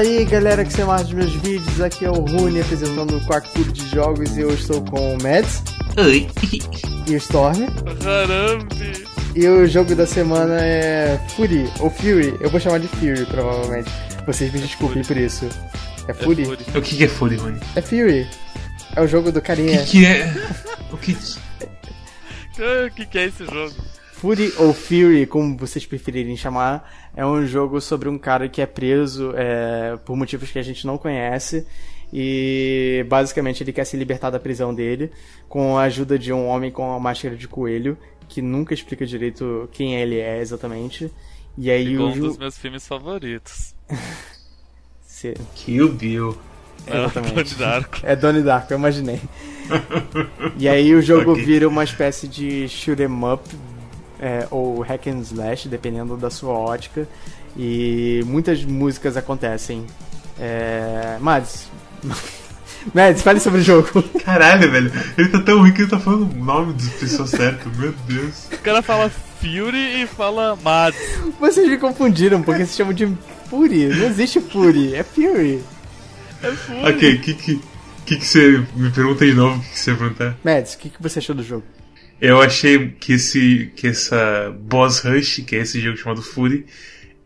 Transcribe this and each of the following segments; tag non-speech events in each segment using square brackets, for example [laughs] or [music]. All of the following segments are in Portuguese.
Fala aí galera que você mais dos meus vídeos, aqui é o Rune apresentando o quarto clube de jogos e eu estou com o Mads. Oi. [laughs] E o Storm. Carambe. E o jogo da semana é Fury, ou Fury, eu vou chamar de Fury provavelmente. Vocês me desculpem por isso. É Fury? Fury. O que que é Fury, Rony? É Fury. É o jogo do O carinha. que que é... O que [laughs] O que, que é esse jogo? Fury ou Fury, como vocês preferirem chamar, é um jogo sobre um cara que é preso é, por motivos que a gente não conhece e basicamente ele quer se libertar da prisão dele com a ajuda de um homem com uma máscara de coelho que nunca explica direito quem ele é exatamente. E aí Ficou o um dos meus filmes favoritos. [laughs] Kill Bill. Exatamente. Donnie Darko. É Donnie Darko, eu imaginei. [laughs] e aí o jogo Ok. vira uma espécie de shoot 'em up é, ou hack and slash, dependendo da sua ótica. E muitas músicas acontecem. É... Mads. [laughs] Mads, fale sobre o jogo. [laughs] Caralho, velho. Ele tá tão ruim que ele tá falando o nome das pessoas certas. Meu Deus. O cara fala Fury e fala Mads. Vocês me confundiram porque se chamam de Fury. Não existe Fury, é Fury. É Fury. Ok, o que que... que que você... Me pergunta de novo o que que você ia perguntar. Mads, o que, que você achou do jogo? Eu achei que esse... Que essa Boss Rush, que é esse jogo chamado Fury,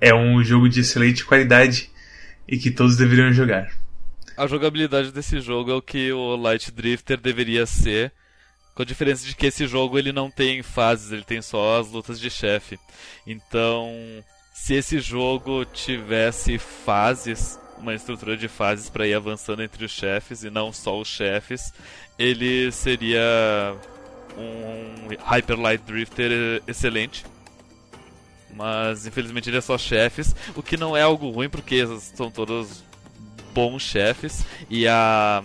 é um jogo de excelente qualidade e que todos deveriam jogar. A jogabilidade desse jogo é o que o Light Drifter deveria ser. Com a diferença de que esse jogo ele não tem fases, ele tem só as lutas de chefe. Então, se esse jogo tivesse fases, uma estrutura de fases para ir avançando entre os chefes e não só os chefes, ele seria um Hyper Light Drifter excelente. Mas infelizmente ele é só chefes, o que não é algo ruim porque são todos bons chefes e a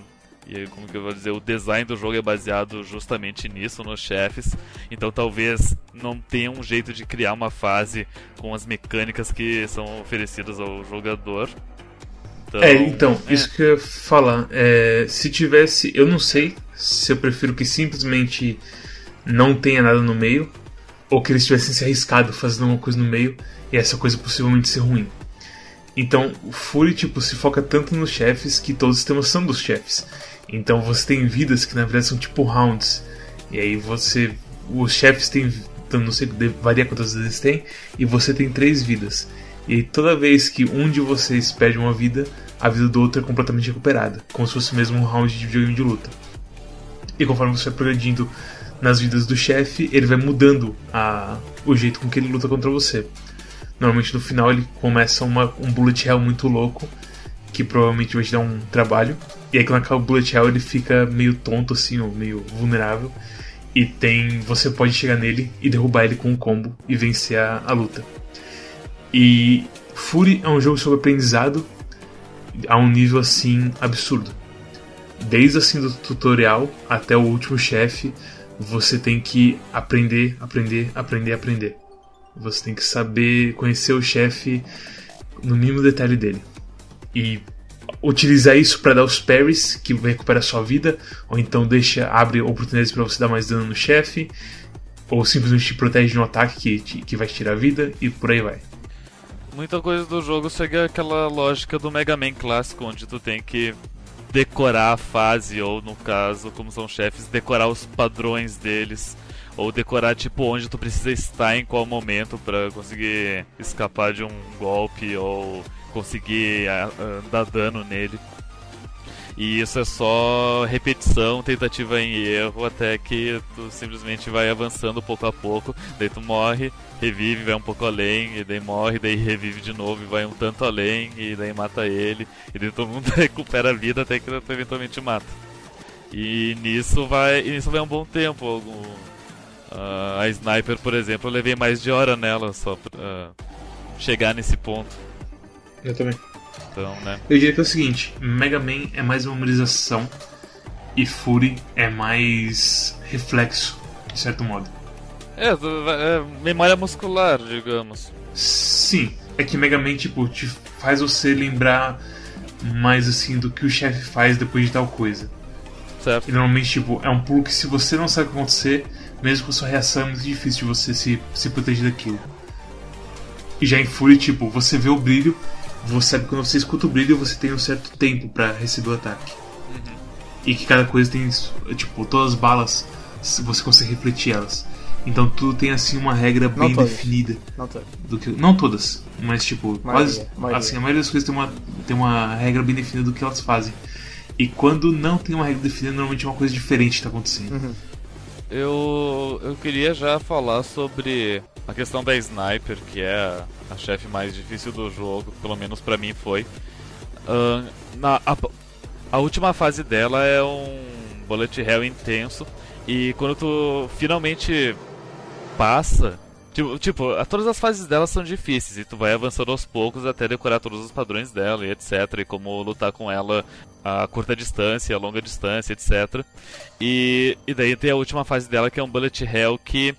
e como que eu vou dizer, o design do jogo é baseado justamente nisso, nos chefes. Então talvez não tenha um jeito de criar uma fase com as mecânicas que são oferecidas ao jogador. Então, É, então, é. isso que eu ia falar. É, se tivesse. Eu não sei se eu prefiro que simplesmente não tenha nada no meio, ou que eles tivessem se arriscado fazendo alguma coisa no meio e essa coisa possivelmente ser ruim. Então, o Fury, tipo, se foca tanto nos chefes que todos têm noção dos chefes. Então você tem vidas que na verdade são tipo rounds. E aí você. Os chefes têm. Então, não sei, varia quantas vezes têm. E você tem três vidas. E aí toda vez que um de vocês perde uma vida, a vida do outro é completamente recuperada. Como se fosse mesmo um round de videogame de luta. E conforme você vai progredindo nas vidas do chefe, ele vai mudando a, o jeito com que ele luta contra você. Normalmente no final ele começa uma, um bullet hell muito louco, que provavelmente vai te dar um trabalho. E aí quando acaba o bullet hell ele fica meio tonto assim, ou meio vulnerável. E tem. Você pode chegar nele e derrubar ele com um combo e vencer a, a luta. E Fury é um jogo sobre aprendizado a um nível assim absurdo. Desde assim do tutorial até o último chefe, você tem que aprender, aprender, aprender, aprender. Você tem que saber conhecer o chefe no mínimo detalhe dele. E utilizar isso para dar os parries, que vai recuperar sua vida, ou então deixa abre oportunidades para você dar mais dano no chefe, ou simplesmente te protege de um ataque que, que vai te tirar a vida e por aí vai. Muita coisa do jogo segue aquela lógica do Mega Man clássico, onde tu tem que decorar a fase, ou no caso, como são chefes, decorar os padrões deles. Ou decorar, tipo, onde tu precisa estar em qual momento pra conseguir escapar de um golpe ou conseguir ah, dar dano nele. E isso é só repetição, tentativa em erro, até que tu simplesmente vai avançando pouco a pouco, daí tu morre, revive, vai um pouco além, e daí morre, daí revive de novo e vai um tanto além, e daí mata ele, e daí todo mundo [laughs] recupera a vida até que tu eventualmente mata. E nisso vai, e nisso vai um bom tempo. Algum, ah, a Sniper, por exemplo, eu levei mais de hora nela só pra ah, chegar nesse ponto. Eu também. Então, né? Eu diria que é o seguinte: Mega Man é mais memorização e Fury é mais reflexo, de certo modo. É, é memória muscular, digamos. Sim, é que Mega Man tipo, te faz você lembrar mais assim do que o chefe faz depois de tal coisa. Certo? E normalmente, tipo, é um pulo que se você não sabe o que acontecer, mesmo com sua reação, é muito difícil de você se, se proteger daquilo. E já em Fury, tipo, você vê o brilho você sabe que quando você escuta o brilho, você tem um certo tempo para receber o ataque. E que cada coisa tem, tipo, todas as balas, você consegue refletir elas. Então tudo tem assim uma regra bem definida. Não todas. Do que, não todas, mas tipo, maioria, quase, maioria. assim, a maioria das coisas tem uma, tem uma regra bem definida do que elas fazem. E quando não tem uma regra definida, normalmente é uma coisa diferente que está acontecendo. Uhum. Eu, eu queria já falar sobre a questão da Sniper, que é a chefe mais difícil do jogo, pelo menos para mim foi. Uh, na, a, a última fase dela é um bullet hell intenso, e quando tu finalmente passa. Tipo, tipo, todas as fases dela são difíceis e tu vai avançando aos poucos até decorar todos os padrões dela e etc. E como lutar com ela a curta distância, a longa distância, etc. E, e daí tem a última fase dela que é um Bullet Hell que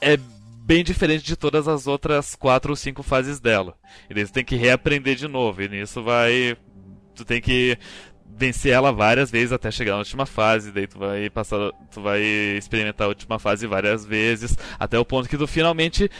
é bem diferente de todas as outras quatro ou cinco fases dela. E daí tu tem que reaprender de novo. E nisso vai. Tu tem que vencer ela várias vezes até chegar na última fase, daí tu vai passar, tu vai experimentar a última fase várias vezes, até o ponto que tu finalmente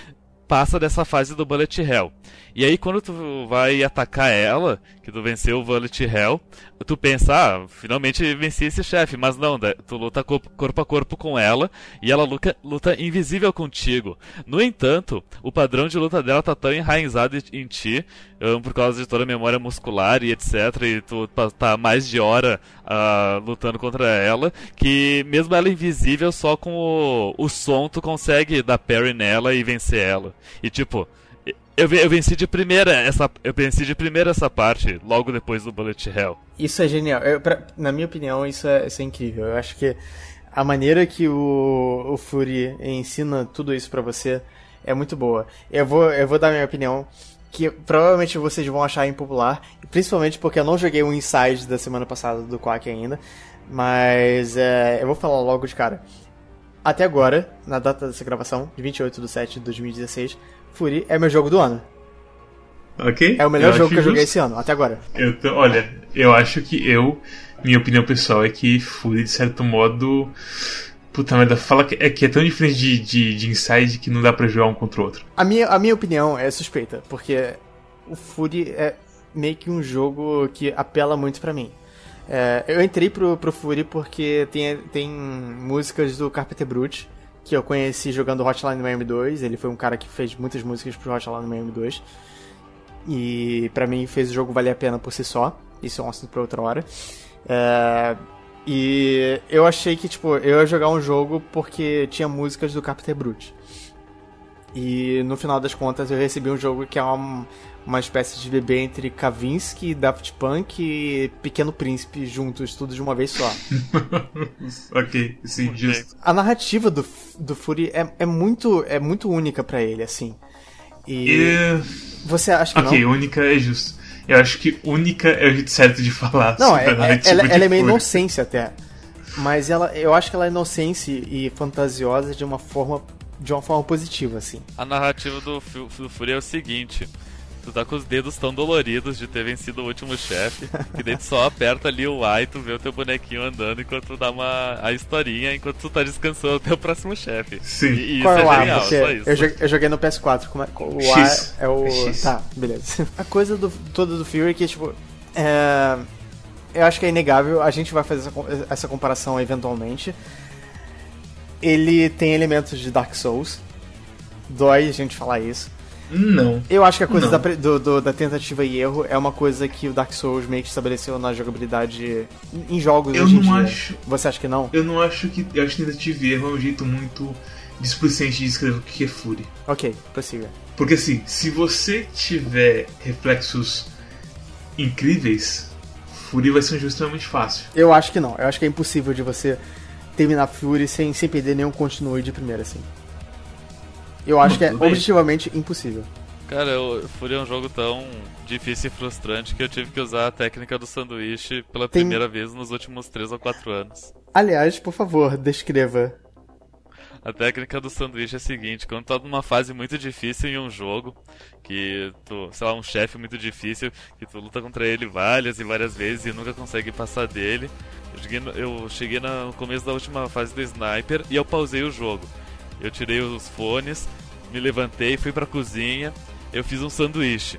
passa dessa fase do Bullet Hell. E aí quando tu vai atacar ela, que tu venceu o Bullet Hell, tu pensa, ah, finalmente venci esse chefe, mas não, tu luta corpo a corpo com ela e ela luta, luta invisível contigo. No entanto, o padrão de luta dela tá tão enraizado em ti, um, por causa de toda a memória muscular e etc, e tu tá mais de hora uh, lutando contra ela, que mesmo ela invisível, só com o, o som tu consegue dar parry nela e vencer ela. E tipo, eu, eu, venci de primeira essa, eu venci de primeira essa parte, logo depois do Bullet Hell. Isso é genial. Eu, pra, na minha opinião, isso é, isso é, incrível. Eu acho que a maneira que o, o Fury ensina tudo isso para você é muito boa. Eu vou, eu vou dar minha opinião, que provavelmente vocês vão achar impopular, principalmente porque eu não joguei o Inside da semana passada do Quack ainda, mas é, eu vou falar logo de cara. Até agora, na data dessa gravação, de 28 de 7 de 2016, Fury é meu jogo do ano. Ok. É o melhor eu jogo que eu joguei esse ano, até agora. Eu tô, olha, eu acho que eu. Minha opinião pessoal é que Fury, de certo modo. Puta merda, fala que é, que é tão diferente de, de, de Inside que não dá pra jogar um contra o outro. A minha, a minha opinião é suspeita, porque o Fury é meio que um jogo que apela muito para mim. É, eu entrei pro, pro Fury porque tem, tem músicas do Carpenter Brute que eu conheci jogando Hotline Miami 2. Ele foi um cara que fez muitas músicas pro Hotline Miami 2. E para mim fez o jogo valer a pena por si só. Isso é um assunto pra outra hora. É, e eu achei que, tipo, eu ia jogar um jogo porque tinha músicas do Carpenter Brute. E no final das contas eu recebi um jogo que é uma, uma espécie de bebê entre Kavinsky, Daft Punk e Pequeno Príncipe juntos, tudo de uma vez só. [laughs] ok, sim, justo. A narrativa do, do Fury é, é, muito, é muito única para ele, assim. E. e... Você acha que okay, não? Ok, única é justo. Eu acho que única é o jeito certo de [laughs] falar. Não, é, é, ela, ela é meio inocência até. Mas ela, eu acho que ela é inocência e fantasiosa de uma forma de uma forma positiva, assim. A narrativa do, do Fury é o seguinte: tu tá com os dedos tão doloridos de ter vencido o último chefe, que daí tu só aperta ali o A e tu vê o teu bonequinho andando enquanto tu dá uma a historinha enquanto tu tá descansando até o próximo chefe. Sim. E, e Qual isso é, é genial, só isso. Eu joguei, eu joguei no PS4, como é, o X. A é o. X. Tá, beleza. A coisa do, toda do Fury é que, tipo. É, eu acho que é inegável, a gente vai fazer essa, essa comparação eventualmente. Ele tem elementos de Dark Souls. Dói a gente falar isso. Não. Eu acho que a coisa da, do, do, da, tentativa e erro é uma coisa que o Dark Souls meio que estabeleceu na jogabilidade em jogos eu não dia. acho. Você acha que não? Eu não acho que. Eu acho que tentativa e erro é um jeito muito displicente de descrever o que é Fury. Ok, prossiga. Porque assim, se você tiver reflexos incríveis, Fury vai ser um jogo extremamente fácil. Eu acho que não. Eu acho que é impossível de você terminar Fury sem, sem perder nenhum continue de primeira, assim. Eu acho que é objetivamente impossível. Cara, o Fury é um jogo tão difícil e frustrante que eu tive que usar a técnica do sanduíche pela Tem... primeira vez nos últimos 3 ou 4 anos. Aliás, por favor, descreva. A técnica do sanduíche é a seguinte, quando tu tá numa fase muito difícil em um jogo, que tu, sei lá, um chefe muito difícil, que tu luta contra ele várias e várias vezes e nunca consegue passar dele, eu cheguei, no, eu cheguei no começo da última fase do Sniper e eu pausei o jogo. Eu tirei os fones, me levantei, fui pra cozinha, eu fiz um sanduíche.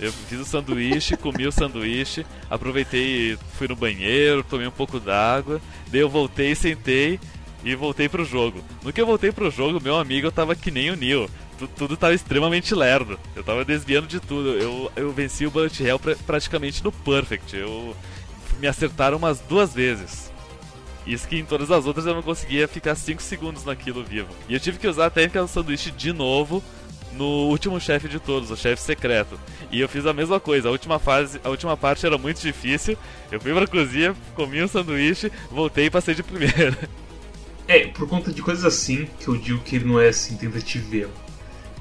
Eu fiz o sanduíche, [laughs] comi o sanduíche, aproveitei, fui no banheiro, tomei um pouco d'água, daí eu voltei, sentei e voltei pro jogo. No que eu voltei pro jogo, meu amigo eu tava que nem o. Tu- Tudo tava extremamente lerdo. Eu tava desviando de tudo. Eu, eu venci o Bullet Hell pra- praticamente no Perfect. Eu me acertaram umas duas vezes. Isso que em todas as outras eu não conseguia ficar 5 segundos naquilo vivo. E eu tive que usar a técnica do sanduíche de novo no último chefe de todos, o chefe secreto. E eu fiz a mesma coisa, a última fase, a última parte era muito difícil. Eu fui pra cozinha, comi um sanduíche, voltei e passei de primeira. [laughs] É, por conta de coisas assim que eu digo que ele não é assim, tentativa.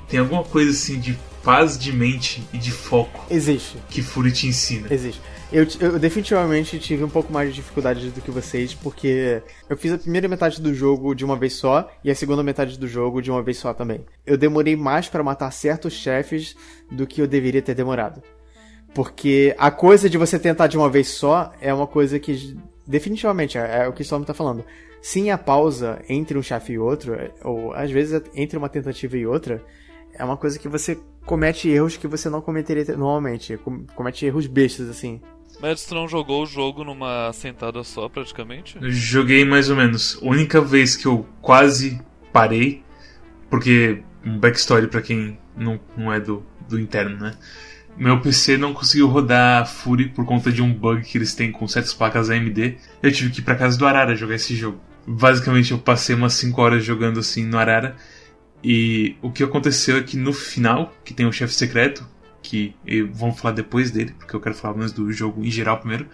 Tem alguma coisa assim de paz de mente e de foco Existe. que Fury te ensina. Existe. Eu, eu definitivamente tive um pouco mais de dificuldade do que vocês, porque eu fiz a primeira metade do jogo de uma vez só e a segunda metade do jogo de uma vez só também. Eu demorei mais pra matar certos chefes do que eu deveria ter demorado. Porque a coisa de você tentar de uma vez só é uma coisa que definitivamente é, é o que o Storm tá falando. Sim, a pausa entre um chefe e outro, ou às vezes entre uma tentativa e outra, é uma coisa que você comete erros que você não cometeria normalmente. Com- Comete erros bestas, assim. Mas tu não jogou o jogo numa sentada só, praticamente? Eu joguei mais ou menos. A única vez que eu quase parei, porque um backstory pra quem não, não é do, do interno, né? Meu PC não conseguiu rodar Fury por conta de um bug que eles têm com certas placas AMD. Eu tive que ir pra casa do Arara jogar esse jogo. Basicamente eu passei umas 5 horas jogando assim no Arara. E o que aconteceu é que no final, que tem o chefe secreto, que vamos falar depois dele, porque eu quero falar mais do jogo em geral primeiro.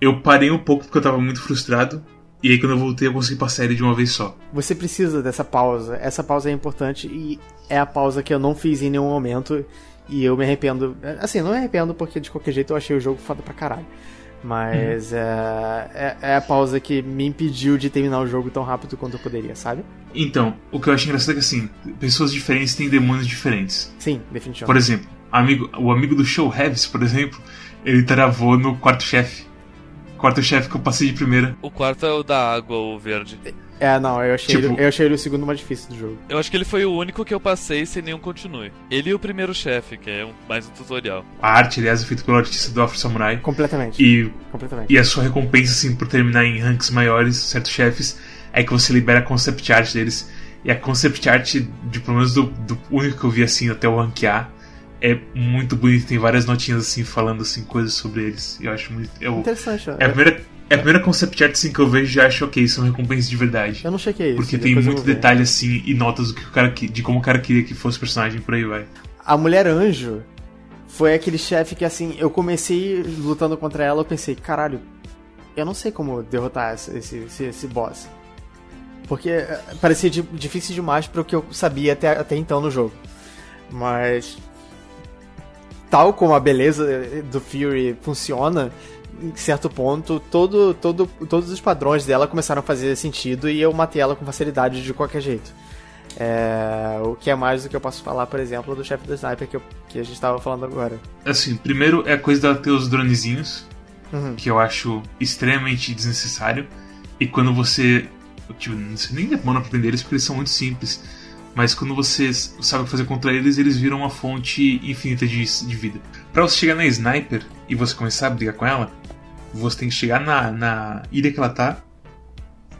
Eu parei um pouco porque eu tava muito frustrado. E aí quando eu voltei eu consegui passar ele de uma vez só. Você precisa dessa pausa. Essa pausa é importante e é a pausa que eu não fiz em nenhum momento. E eu me arrependo. Assim, não me arrependo porque de qualquer jeito eu achei o jogo foda pra caralho. Mas é, é, é a pausa que me impediu de terminar o jogo tão rápido quanto eu poderia, sabe? Então, o que eu acho engraçado é que assim, pessoas diferentes têm demônios diferentes. Sim, Por definitivamente. exemplo, amigo, o amigo do Show Heavis, por exemplo, ele travou no quarto chefe. Quarto chefe que eu passei de primeira. O quarto é o da água, o verde. É, não, eu achei, Tipo- ele, eu achei ele o segundo mais difícil do jogo. Eu acho que ele foi o único que eu passei sem nenhum continue. Ele e o primeiro chefe, que é um- mais um tutorial. A arte, aliás, é feita pelo artista do Afro Samurai. Completamente. E, Completamente. e a sua recompensa, assim, por terminar em ranks maiores, certos chefes, é que você libera a concept art deles. E a concept art, de, pelo menos do, do único que eu vi, assim, até o ranquear, é muito bonito. Tem várias notinhas, assim, falando, assim, coisas sobre eles. E eu acho muito... Eu, Interessante. ó. é, a primeira, é a primeira concept art, assim, que eu vejo e já acho, ok, são recompensas de verdade. Eu não chequei isso. Porque tem muito detalhe assim e notas do que o cara de como o cara queria que fosse o personagem por aí vai. A Mulher Anjo foi aquele chefe que, assim, eu comecei lutando contra ela, eu pensei, caralho, eu não sei como derrotar esse, esse, esse, boss. Porque eh, parecia di- difícil demais para o que eu sabia até, até então no jogo. Mas. Tal como a beleza do Fury funciona, em certo ponto, todo, todo, todos os padrões dela começaram a fazer sentido e eu matei ela com facilidade de qualquer jeito. É, o que é mais do que eu posso falar, por exemplo, do chefe do sniper que, eu- que a gente estava falando agora. Assim, primeiro é a coisa dela ter os dronezinhos, Uhum. que eu acho extremamente desnecessário. E quando você. Tipo, você nem demora pra aprender eles porque eles são muito simples. Mas quando você sabe o que fazer contra eles, eles viram uma fonte infinita de, de vida. Pra você chegar na sniper e você começar a brigar com ela, você tem que chegar na, na ilha que ela tá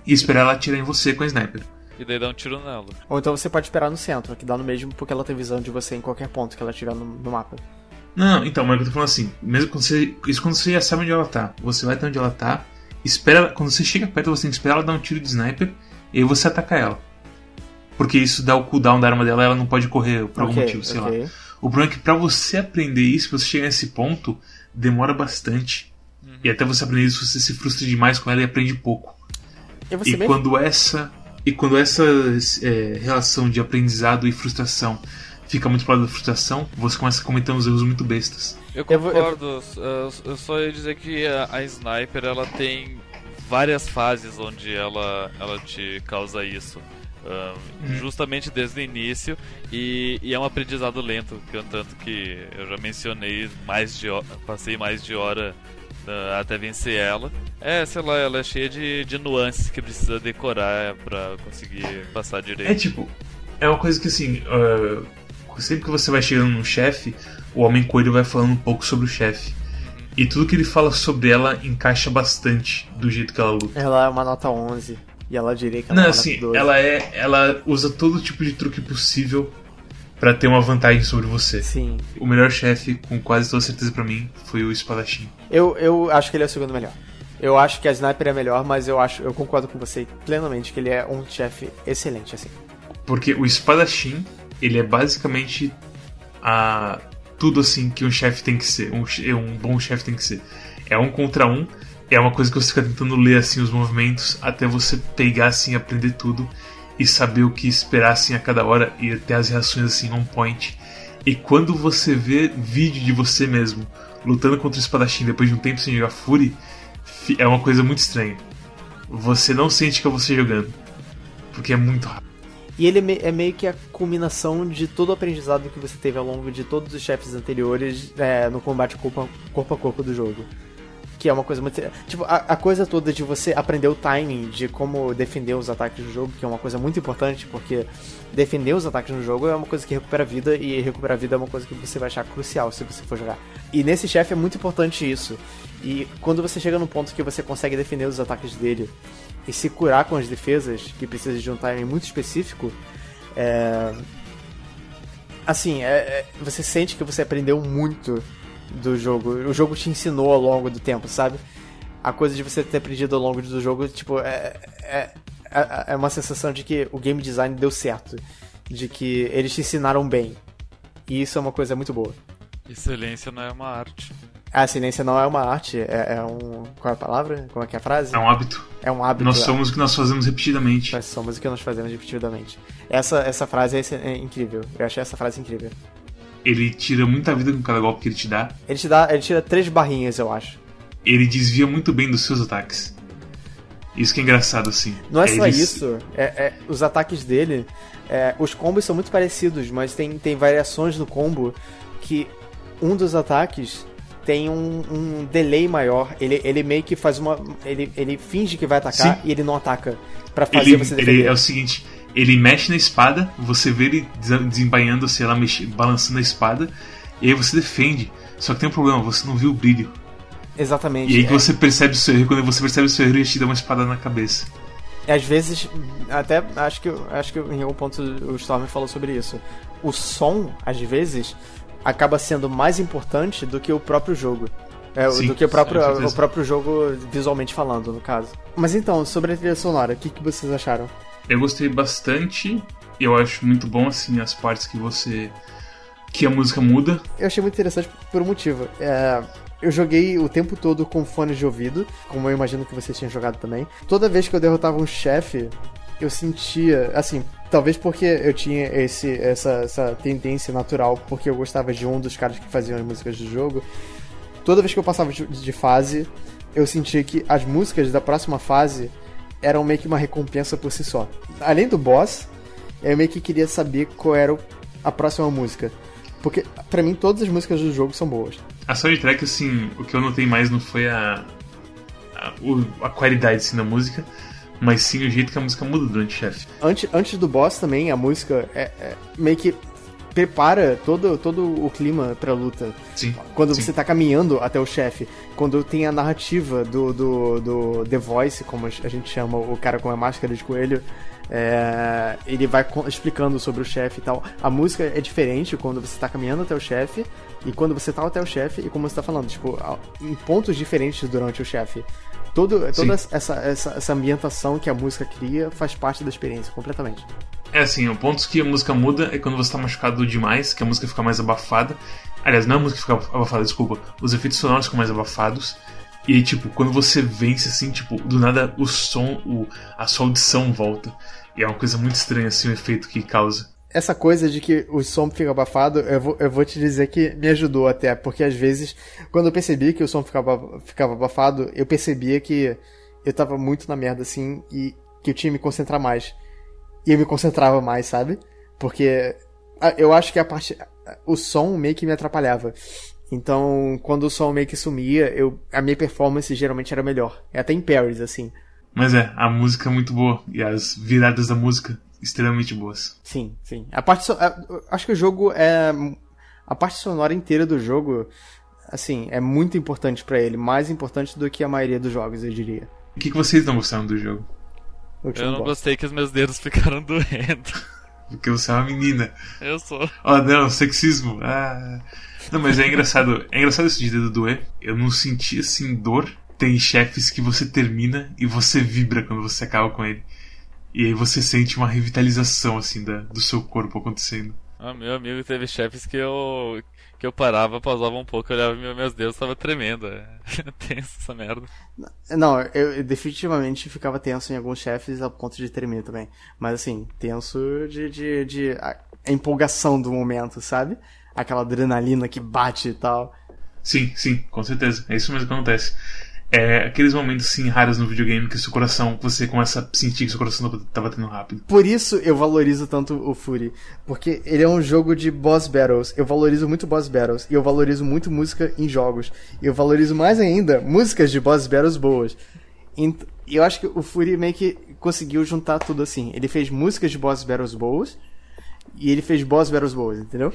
e esperar ela atirar em você com a sniper. E daí dá um tiro nela. Ou então você pode esperar no centro, que dá no mesmo porque ela tem visão de você em qualquer ponto que ela estiver no, no mapa. Não, então, mas eu tô falando assim, mesmo quando você. Isso quando você já sabe onde ela tá. Você vai até onde ela tá, espera. Quando você chega perto, você tem que esperar ela dar um tiro de sniper e aí você ataca ela. Porque isso dá o cooldown da arma dela e ela não pode correr por algum Ok, motivo, sei lá. ok. O problema é que pra você aprender isso, pra você chegar nesse ponto, demora bastante. E até você aprender isso, você se frustra demais com ela e aprende pouco. Eu vou ser E bem quando essa. E quando essa é, relação de aprendizado e frustração fica muito pro lado da frustração, você começa a cometer uns erros muito bestas. Eu concordo, eu, eu só ia dizer que a, a Sniper ela tem várias fases onde ela, ela te causa isso. Hum. Justamente desde o início, e, e é um aprendizado lento, que eu- tanto que eu já mencionei, mais de, passei mais de hora ah, até vencer ela. É, sei lá, ela é cheia de, de nuances que precisa decorar pra conseguir passar direito. É tipo, é uma coisa que assim, ah, sempre que você vai chegando num chefe, o Homem Coelho vai falando um pouco sobre o chefe. E tudo que ele fala sobre ela encaixa bastante do jeito que ela luta. Ela é uma nota 11. E ela diria que ela Não, uma assim, nota 12. ela é. Ela usa todo tipo de truque possível pra ter uma vantagem sobre você. Sim. O melhor chefe, com quase toda certeza pra mim, foi o espadachim. Eu, eu acho que ele é o segundo melhor. Eu acho que a Sniper é melhor, mas eu acho, eu concordo com você plenamente que ele é um chefe excelente, assim. Porque o espadachim, ele é basicamente a tudo assim que um chefe tem que ser, um, um bom chefe tem que ser. É um contra um, é uma coisa que você fica tentando ler assim os movimentos até você pegar assim, aprender tudo e saber o que esperar assim a cada hora e ter as reações assim on point. E quando você vê vídeo de você mesmo lutando contra o espadachim depois de um tempo sem jogar Fury, é uma coisa muito estranha. Você não sente que é você jogando, porque é muito rápido. E ele é é meio que a culminação de todo o aprendizado que você teve ao longo de todos os chefes anteriores é, no combate corpo a corpo do jogo. Que é uma coisa muito. Tipo, a, a coisa toda de você aprender o timing de como defender os ataques do jogo, que é uma coisa muito importante, porque defender os ataques no jogo é uma coisa que recupera vida, e recuperar vida é uma coisa que você vai achar crucial se você for jogar. E nesse chefe é muito importante isso. E quando você chega num ponto que você consegue defender os ataques dele e se curar com as defesas, que precisa de um timing muito específico, é... assim, é- é- você sente que você aprendeu muito do jogo. O jogo te ensinou ao longo do tempo, sabe? A coisa de você ter aprendido ao longo do jogo, tipo, é, é, é, é uma sensação de que o game design deu certo. De que eles te ensinaram bem. E isso é uma coisa muito boa. Excelência não é uma arte. A silência não é uma arte, é, é um. Qual é a palavra? Como é que é a frase? É um hábito. É um hábito. Nós é. somos o que nós fazemos repetidamente. Nós somos o que nós fazemos repetidamente. Essa, essa frase é, é incrível. Eu achei essa frase incrível. Ele tira muita vida com cada golpe que ele te dá. Ele te dá. Ele tira três barrinhas, eu acho. Ele desvia muito bem dos seus ataques. Isso que é engraçado, assim. Não é só eles- isso. É, é- os ataques dele. é, os combos são muito parecidos, mas tem, tem variações no combo que um dos ataques tem um, um delay maior. Ele, ele meio que faz uma. Ele, ele finge que vai atacar Sim. e ele não ataca. Pra fazer Ele, você ele defender. é o seguinte: ele mexe na espada, você vê ele desembainhando, sei lá, mexe, balançando a espada, e aí você defende. Só que tem um problema, você não viu o brilho. Exatamente. E aí que É- você percebe o seu erro, e quando você percebe o seu erro, ele te dá uma espada na cabeça. E às vezes, até acho que, acho que em algum ponto o Storm falou sobre isso. O som, às vezes, acaba sendo mais importante do que o próprio jogo. É, Sim, do que o próprio, o próprio jogo visualmente falando, no caso. Mas então, sobre a trilha sonora, o que, que vocês acharam? Eu gostei bastante. Eu acho muito bom, assim, as partes que você. que a música muda. Eu achei muito interessante por um motivo. É, eu joguei o tempo todo com fones de ouvido, como eu imagino que vocês tinham jogado também. Toda vez que eu derrotava um chefe, eu sentia, assim, talvez porque eu tinha esse, essa, essa tendência natural, porque eu gostava de um dos caras que faziam as músicas do jogo. Toda vez que eu passava de, de fase, eu sentia que as músicas da próxima fase eram meio que uma recompensa por si só. Além do boss, eu meio que queria saber qual era a próxima música. Porque, pra mim, todas as músicas do jogo são boas. A soundtrack, assim, o que eu notei mais não foi a. a, a qualidade assim, da música, mas sim o jeito que a música muda durante o chefe. Antes, antes do boss também, a música é, é meio que prepara todo, todo o clima pra luta. Sim. Quando sim. você tá caminhando até o chefe, quando tem a narrativa do, do, do The Voice, como a gente chama o cara com a máscara de coelho, é, ele vai explicando sobre o chefe e tal. A música é diferente quando você tá caminhando até o chefe e quando você tá até o chefe e como você tá falando, tipo, em pontos diferentes durante o chefe. Todo, toda essa, essa, essa ambientação que a música cria faz parte da experiência, completamente. É assim, o ponto que a música muda é quando você tá machucado demais, que a música fica mais abafada. Aliás, não é a música fica abafada, desculpa. Os efeitos sonoros ficam mais abafados. E aí, tipo, quando você vence, assim, tipo, do nada o som, o, a sua audição volta. E é uma coisa muito estranha, assim, o efeito que causa. essa coisa de que o som fica abafado, eu vou, eu vou te dizer que me ajudou até, porque às vezes, quando eu percebi que o som ficava, ficava abafado, eu percebia que eu tava muito na merda, assim, e que eu tinha que me concentrar mais. E eu me concentrava mais, sabe? Porque eu acho que a parte. O som meio que me atrapalhava. Então, quando o som meio que sumia, eu, a minha performance geralmente era melhor. É Até em parries, assim. Mas é, a música é muito boa. E as viradas da música, extremamente boas. Sim, sim. A parte. so- Acho que o jogo é. A parte sonora inteira do jogo, assim, é muito importante para ele, mais importante do que a maioria dos jogos, eu diria. O que, que vocês estão gostando do jogo? Eu, eu não gosto. gostei que os meus dedos [laughs] ficaram doendo. Porque você é uma menina. Eu sou. Oh, não, sexismo. Ah. Não, mas é engraçado. É engraçado esse de dedo doer. Eu não senti assim dor. Tem chefes que você termina e você vibra quando você acaba com ele. E aí você sente uma revitalização assim da, do seu corpo acontecendo. Ah, meu amigo teve chefes que eu que eu parava, pausava um pouco, olhava e meus dedos tava tremendo. É [laughs] tenso essa merda. Não, eu, eu, definitivamente ficava tenso em alguns chefes a ponto de tremer também. Mas assim, tenso de, de, de a, a empolgação do momento, sabe? Aquela adrenalina que bate e tal. Sim, sim, com certeza. É isso mesmo que acontece é, aqueles momentos assim raros no videogame que seu coração, você começa a sentir que seu coração tá batendo rápido. Por isso eu valorizo tanto o Fury, porque ele é um jogo de boss battles. Eu valorizo muito boss battles e eu valorizo muito música em jogos. E eu valorizo mais ainda músicas de boss battles boas. E eu acho que o Fury meio que conseguiu juntar tudo assim. Ele fez músicas de boss battles boas e ele fez boss battles boas, entendeu?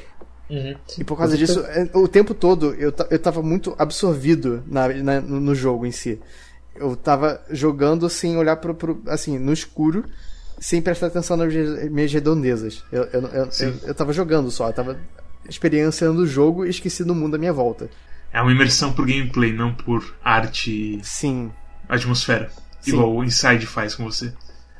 Uhum. E por causa disso, é, o tempo todo eu, eu tava muito absorvido na, na, no jogo em si. Eu tava jogando sem olhar pro, pro, assim, no escuro, sem prestar atenção nas minhas redondezas. Eu, eu, eu, eu, eu tava jogando só, eu tava experienciando o jogo e esqueci do mundo à minha volta. É uma imersão por gameplay, não por arte Sim. atmosfera. Sim. Igual o Inside faz com você.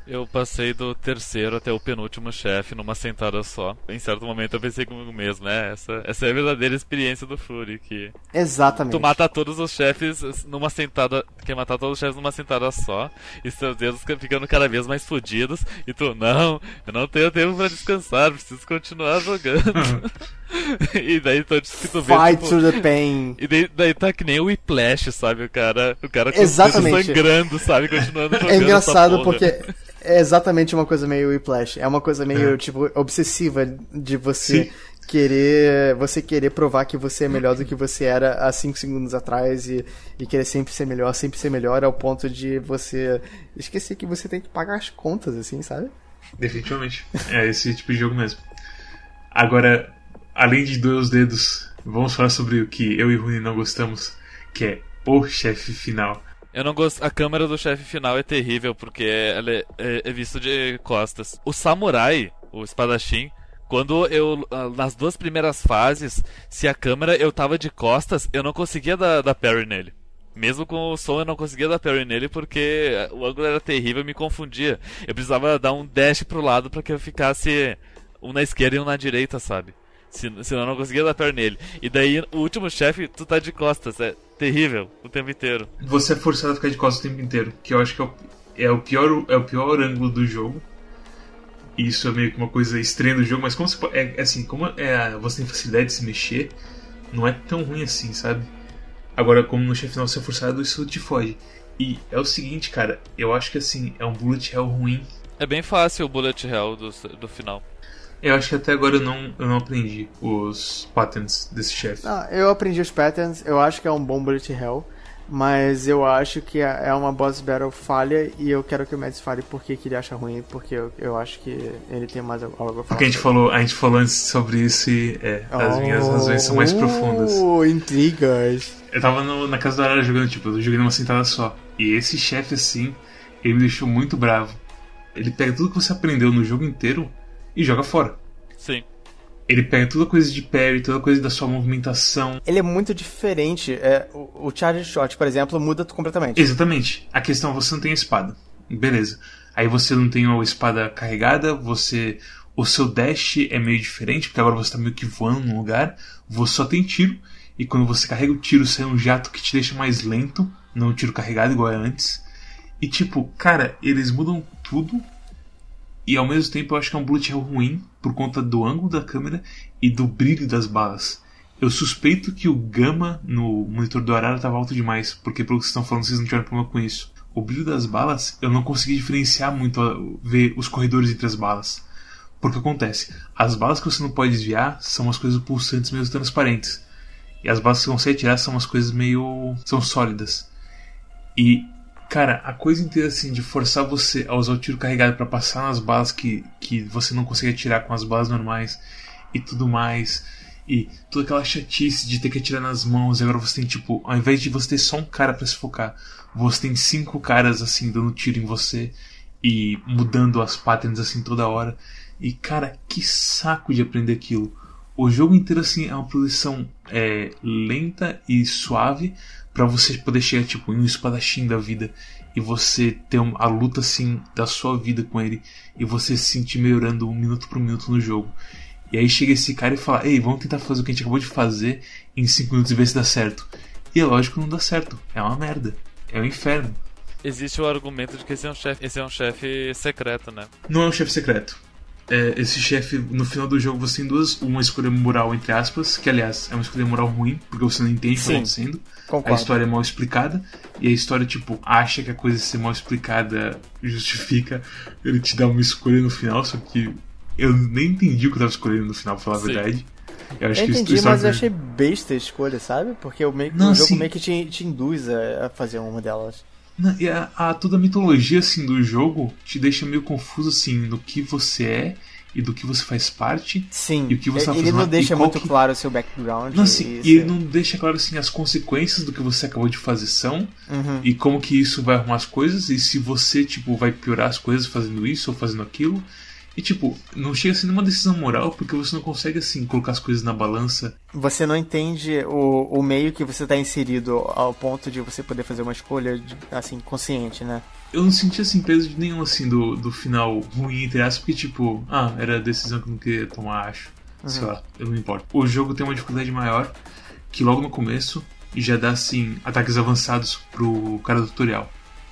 Eu passei do terceiro até o penúltimo chefe numa sentada só. Em certo momento eu pensei comigo mesmo, né? Essa, essa é a verdadeira experiência do Fury, que... Exatamente. Tu mata todos os chefes numa sentada... Quer matar todos os chefes numa sentada só, e seus dedos ficando cada vez mais fodidos, e tu, não, eu não tenho tempo pra descansar, preciso continuar jogando. [laughs] [laughs] e daí vê, Fight tipo, to the pain. E daí, daí tá que nem o Whiplash, sabe? O cara, o cara Exatamente. sangrando, sabe? Continuando [laughs] jogando É engraçado porque é exatamente uma coisa meio Whiplash. É uma coisa meio, é. tipo, obsessiva de você Sim. querer você querer provar que você é melhor do que você era há 5 segundos atrás e, e querer sempre ser melhor, sempre ser melhor ao ponto de você esquecer que você tem que pagar as contas, assim, sabe? Definitivamente. É esse tipo de jogo mesmo. Agora, além de doer os dedos, vamos falar sobre o que eu e Rune não gostamos, que é o chefe final. Eu não gosto. A câmera do chefe final é terrível porque ela é, é, é vista de costas. O samurai, o espadachim, quando eu. Nas duas primeiras fases, se a câmera eu tava de costas, eu não conseguia dar, dar parry nele. Mesmo com o som eu não conseguia dar parry nele porque o ângulo era terrível e me confundia. Eu precisava dar um dash pro lado para que eu ficasse um na esquerda e um na direita, sabe? Senão eu não conseguia dar perna nele. E daí, o último chefe, tu tá de costas. É terrível o tempo inteiro. Você é forçado a ficar de costas o tempo inteiro. Que eu acho que é o, é o, pior, é o pior ângulo do jogo. Isso é meio que uma coisa estranha do jogo. Mas como você, é, é, assim, como é, você tem facilidade de se mexer, não é tão ruim assim, sabe? Agora, como no chefe final você é forçado, isso te foge. E é o seguinte, cara, eu acho que assim, é um bullet hell ruim. É bem fácil o bullet hell do, do final. Eu acho que até agora eu não, eu não aprendi os patterns desse chefe. eu aprendi os patterns, eu acho que é um bom bullet hell, mas eu acho que é, é uma boss battle falha e eu quero que o Mads fale por que, ele acha ruim, porque eu, eu acho que ele tem mais algo a falar. Porque a gente falou, a gente falou antes sobre isso e é, as oh, minhas razões são mais profundas. Oh, intrigas. Eu tava no, na casa do Arara jogando, tipo, eu joguei numa sentada só. E esse chefe assim, ele me deixou muito bravo. Ele pega tudo que você aprendeu no jogo inteiro e joga fora. Sim. Ele pega toda coisa de parry, toda coisa da sua movimentação. Ele é muito diferente. É, o, o charge shot, por exemplo, muda completamente. Exatamente. A questão é você não tem a espada. Beleza. Aí você não tem a espada carregada, você. O seu dash é meio diferente, porque agora você tá meio que voando num lugar. Você só tem tiro. E quando você carrega o tiro, sai um jato que te deixa mais lento. Não um tiro carregado igual é antes. E tipo, cara, eles mudam tudo e ao mesmo tempo eu acho que é um bullet hell ruim por conta do ângulo da câmera e do brilho das balas. Eu suspeito que o gama no monitor do Arara estava alto demais, porque pelo que vocês estão falando vocês não tiveram problema com isso. O brilho das balas, eu não consegui diferenciar muito, ver os corredores entre as balas. Porque acontece, as balas que você não pode desviar são umas coisas pulsantes meio transparentes. E as balas que você consegue tirar são umas coisas meio. são sólidas. E Cara, a coisa inteira assim de forçar você a usar o tiro carregado para passar nas balas que, que você não consegue atirar com as balas normais e tudo mais. E toda aquela chatice de ter que atirar nas mãos, e agora você tem, tipo, ao invés de você ter só um cara para se focar, você tem cinco caras assim dando tiro em você e mudando as patterns assim toda hora. E cara, que saco de aprender aquilo. O jogo inteiro assim é uma progressão é, lenta e suave para você poder chegar tipo em um espadachim da vida e você ter a luta assim da sua vida com ele e você se sentir melhorando um minuto por minuto no jogo. E aí chega esse cara e fala: Ei, vamos tentar fazer o que a gente acabou de fazer em 5 minutos e ver se dá certo. E é lógico que não dá certo. É uma merda. É um inferno. Existe o argumento de que esse é um chefe, esse é um chefe secreto, né? Não é um chefe secreto. É, esse chefe, no final do jogo, você tem duas. Uma escolha moral, entre aspas, que aliás é uma escolha moral ruim, porque você não entende o que está acontecendo. Concordo. A história é mal explicada. E a história, tipo, acha que a coisa ser mal explicada justifica ele te dar uma escolha no final, só que eu nem entendi o que eu tava escolhendo no final, pra falar Sim. a verdade. Eu, acho Eu que entendi, isso mas eu achei besta a escolha, sabe? Porque o, meio, Não, o jogo meio que te, te induz a, a fazer uma delas. E a, a- toda a mitologia assim do jogo te deixa meio confuso assim no que você é e do que você faz parte. Sim, E o que você tá ele fazendo não deixa muito que- claro o seu background. Não, assim, e ele não deixa claro assim as consequências do que você acabou de fazer são Uhum. e como que isso vai arrumar as coisas e se você tipo vai piorar as coisas fazendo isso ou fazendo aquilo. E tipo, não chega a ser nenhuma decisão moral porque você não consegue assim colocar as coisas na balança. Você não entende o, o meio que você está inserido ao ponto de você poder fazer uma escolha assim consciente, né? Eu não senti assim peso de nenhum assim do, do final ruim entre aspas, porque tipo, ah, era a decisão que eu não queria tomar, acho. Sei lá, eu não me importo. O jogo tem uma dificuldade maior que logo no começo já dá assim ataques avançados pro cara do tutorial.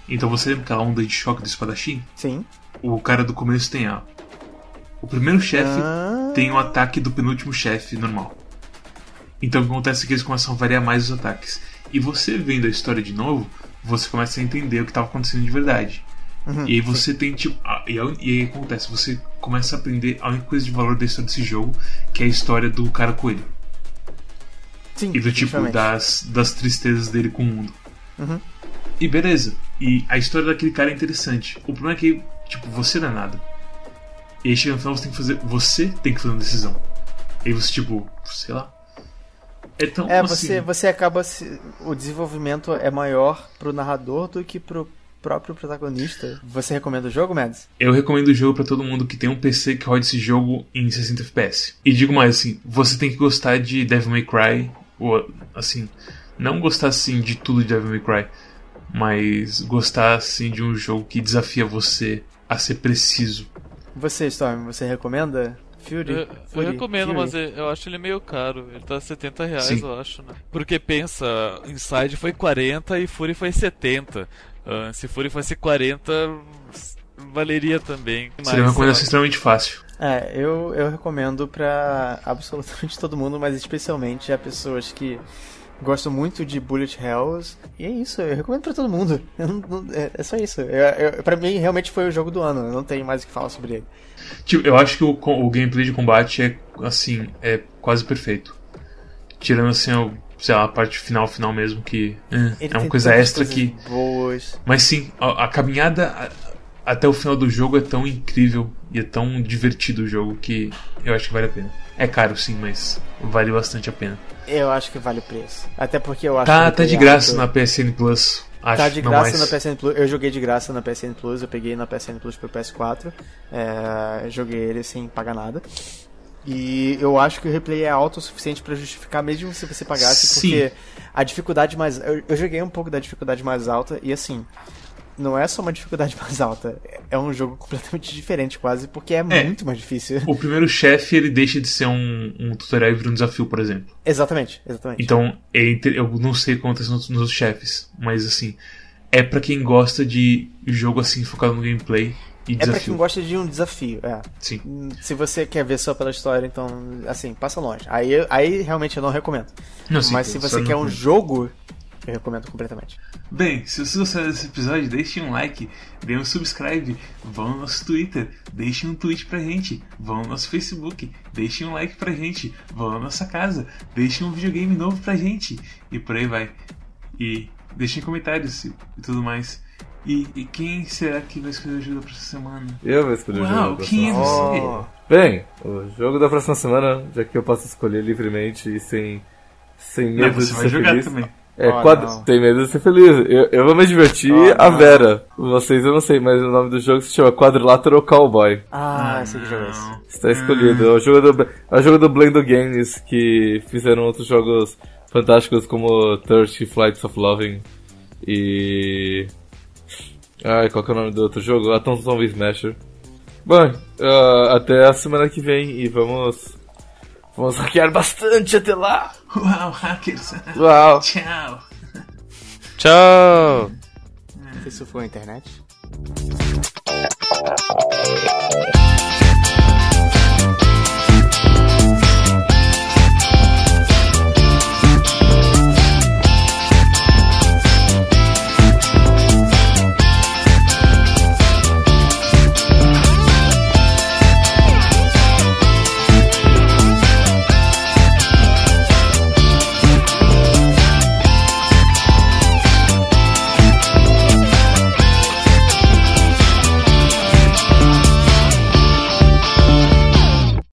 Então você lembra aquela onda de choque do espadachim? Sim. O cara do começo tem a. O primeiro chefe Ah. tem o ataque do penúltimo chefe normal. Então o que acontece é que eles começam a variar mais os ataques. E você vendo a história de novo, você começa a entender o que estava acontecendo de verdade. Uhum. E aí você tem tipo. E, aí acontece, você começa a aprender a única coisa de valor da história desse jogo, que é a história do cara coelho. Sim, E do tipo das, das tristezas dele com o mundo. Uhum. E beleza. E a história daquele cara é interessante. O problema é que, tipo, você não é nada. E aí chega no final você tem que fazer. Você tem que fazer uma decisão. E aí você, tipo, sei lá. É tão É, assim. você, você acaba. Se, o desenvolvimento é maior pro narrador do que pro próprio protagonista. Você recomenda o jogo, Mads? Eu recomendo o jogo pra todo mundo que tem um PC que roda esse jogo em 60 FPS. E digo mais assim, você tem que gostar de Devil May Cry, ou assim, não gostar assim de tudo de Devil May Cry, mas gostar assim de um jogo que desafia você a ser preciso. Você, Storm, você recomenda? Fury? Eu, eu Fury? recomendo, Fury? mas eu eu acho ele meio caro. Ele tá 70 reais, Sim. eu acho, né? Porque pensa, Inside foi 40 e Fury foi 70. Ah, se Fury fosse 40, valeria também. Mas, Seria uma recomendação extremamente fácil. É, eu, eu recomendo pra absolutamente [laughs] todo mundo, mas especialmente a pessoas que gostam muito de Bullet Hells. E é isso, eu recomendo pra todo mundo. [laughs] Não- não- é, é só isso. Eu, eu, pra mim, realmente foi o jogo do ano. Eu não tenho mais o que falar sobre ele. Tipo, eu acho que o, o gameplay de combate é assim, é quase perfeito. Tirando assim, o, sei lá, a parte final final mesmo que é, é uma coisa extra que Boas. Mas sim, a, a caminhada a- até o final do jogo é tão incrível e é tão divertido o jogo que eu acho que vale a pena. É caro sim, mas vale bastante a pena. Eu acho que vale o preço. Até porque eu acho Tá, que tá de é graça na PSN Plus. Acho, Tá de graça na PSN Plus. Eu joguei de graça na PSN Plus. Eu peguei na PSN Plus pro PS4. É, joguei ele sem pagar nada. E eu acho que o replay é alto o suficiente pra justificar, mesmo se você pagasse, Sim. porque a dificuldade mais. Eu, eu joguei um pouco da dificuldade mais alta e assim. Não é só uma dificuldade [laughs] mais alta, é um jogo completamente diferente, quase, porque é, muito mais difícil. O primeiro chefe ele deixa de ser um, um tutorial e vira um desafio, por exemplo. Exatamente, exatamente. Então, é eu não sei o que acontece nos, nos outros chefes, mas assim, é pra quem gosta de jogo assim, focado no gameplay e é pra desafio. quem gosta de um desafio, é. Sim. Se você quer ver só pela história, então, assim, passa longe. Aí, aí realmente eu não recomendo. Não, sim, Mas se você não- quer um jogo, eu recomendo completamente. Bem, se você gostou desse episódio, deixe um like, dê um subscribe, vão no nosso Twitter, deixe um tweet pra gente, vão no nosso Facebook, deixe um like pra gente, vão na nossa casa, deixe um videogame novo pra gente, e por aí vai. E deixem comentários e, e tudo mais. E, e quem será que vai escolher o jogo da próxima semana? Eu vou escolher o jogo. Uau, da quem é próxima você? Oh. Bem, o jogo da próxima semana, já que eu posso escolher livremente e sem, sem Não, medo você de vai ser jogar feliz. também. É, Oh. Tem medo de ser feliz. Eu, eu vou me divertir, Oh, a não. Vera. Vocês eu não sei, mas o nome do jogo se chama Quadrilateral Cowboy. Ah, esse que jogo é esse. Está escolhido. É o jogo do, é o jogo do Blendo Games que fizeram outros jogos fantásticos como Thirsty Flights of Loving e. Ai, qual que é o nome do outro jogo? Atom Zombie Smasher. Bom, ah, até a semana que vem e vamos. Vamos hackear bastante até lá! Uau, hackers. Uau! Tchau. Tchau! Sei se foi a internet.